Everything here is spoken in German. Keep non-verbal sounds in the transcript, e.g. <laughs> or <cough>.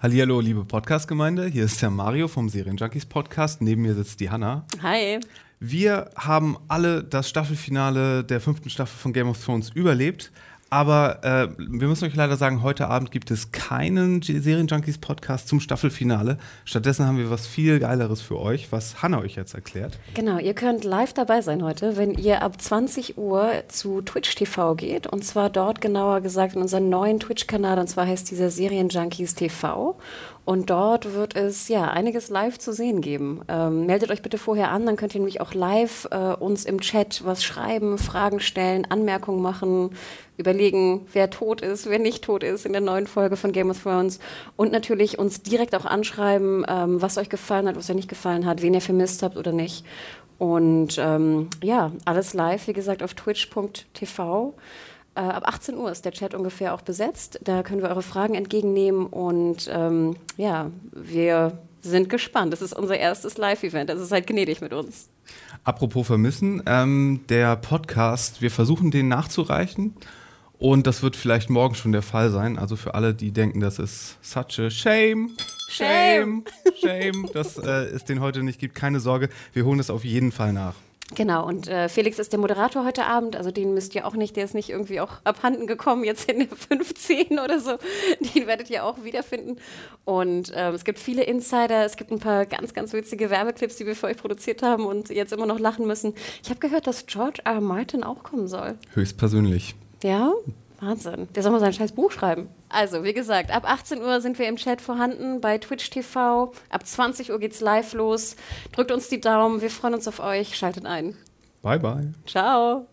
Hallihallo, liebe Podcast-Gemeinde. Hier ist der Mario vom Serienjunkies Podcast. Neben mir sitzt die Hanna. Hi. Wir haben alle das Staffelfinale der fünften Staffel von Game of Thrones überlebt. Aber äh, wir müssen euch leider sagen, heute Abend gibt es keinen Serienjunkies Podcast zum Staffelfinale. Stattdessen haben wir was viel Geileres für euch, was Hanna euch jetzt erklärt. Genau, ihr könnt live dabei sein heute, wenn ihr ab 20 Uhr zu Twitch TV geht. Und zwar dort genauer gesagt in unseren neuen Twitch-Kanal. Und zwar heißt dieser Serienjunkies TV. Und dort wird es ja einiges live zu sehen geben. Ähm, meldet euch bitte vorher an, dann könnt ihr nämlich auch live äh, uns im Chat was schreiben, Fragen stellen, Anmerkungen machen, überlegen, wer tot ist, wer nicht tot ist in der neuen Folge von Game of Thrones. Und natürlich uns direkt auch anschreiben, ähm, was euch gefallen hat, was euch nicht gefallen hat, wen ihr vermisst habt oder nicht. Und ähm, ja, alles live, wie gesagt, auf twitch.tv. Äh, ab 18 Uhr ist der Chat ungefähr auch besetzt. Da können wir eure Fragen entgegennehmen und ähm, ja, wir sind gespannt. Das ist unser erstes Live-Event. Also seid gnädig mit uns. Apropos vermissen, ähm, der Podcast, wir versuchen den nachzureichen. Und das wird vielleicht morgen schon der Fall sein. Also für alle, die denken, das ist such a shame. Shame, shame, dass äh, es den heute nicht gibt. Keine Sorge, wir holen es auf jeden Fall nach. Genau, und äh, Felix ist der Moderator heute Abend, also den müsst ihr auch nicht, der ist nicht irgendwie auch abhanden gekommen, jetzt in der <laughs> 15 oder so. Den werdet ihr auch wiederfinden. Und ähm, es gibt viele Insider, es gibt ein paar ganz, ganz witzige Werbeclips, die wir für euch produziert haben und jetzt immer noch lachen müssen. Ich habe gehört, dass George R. Martin auch kommen soll. Höchstpersönlich. Ja? Wahnsinn. Der soll mal sein scheiß Buch schreiben. Also, wie gesagt, ab 18 Uhr sind wir im Chat vorhanden bei Twitch TV. Ab 20 Uhr geht's live los. Drückt uns die Daumen. Wir freuen uns auf euch. Schaltet ein. Bye, bye. Ciao.